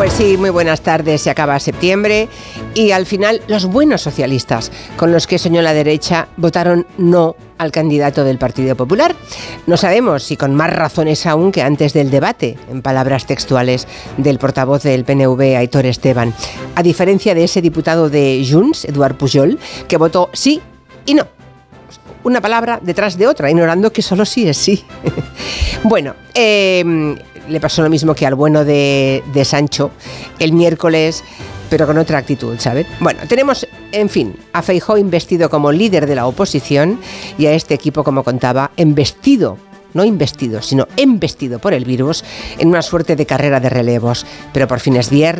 Pues sí, muy buenas tardes. Se acaba septiembre y al final los buenos socialistas con los que soñó la derecha votaron no al candidato del Partido Popular. No sabemos si con más razones aún que antes del debate, en palabras textuales del portavoz del PNV, Aitor Esteban. A diferencia de ese diputado de Junts, Eduard Pujol, que votó sí y no una palabra detrás de otra, ignorando que solo sí es sí. bueno, eh, le pasó lo mismo que al bueno de, Sancho el miércoles pero con otra actitud, ¿sabes? Bueno, tenemos, en fin, a Feijó investido como líder de la oposición y a este equipo, como contaba, investido no investido, sino embestido por el virus en una suerte de carrera de relevos. Pero por fin es viernes.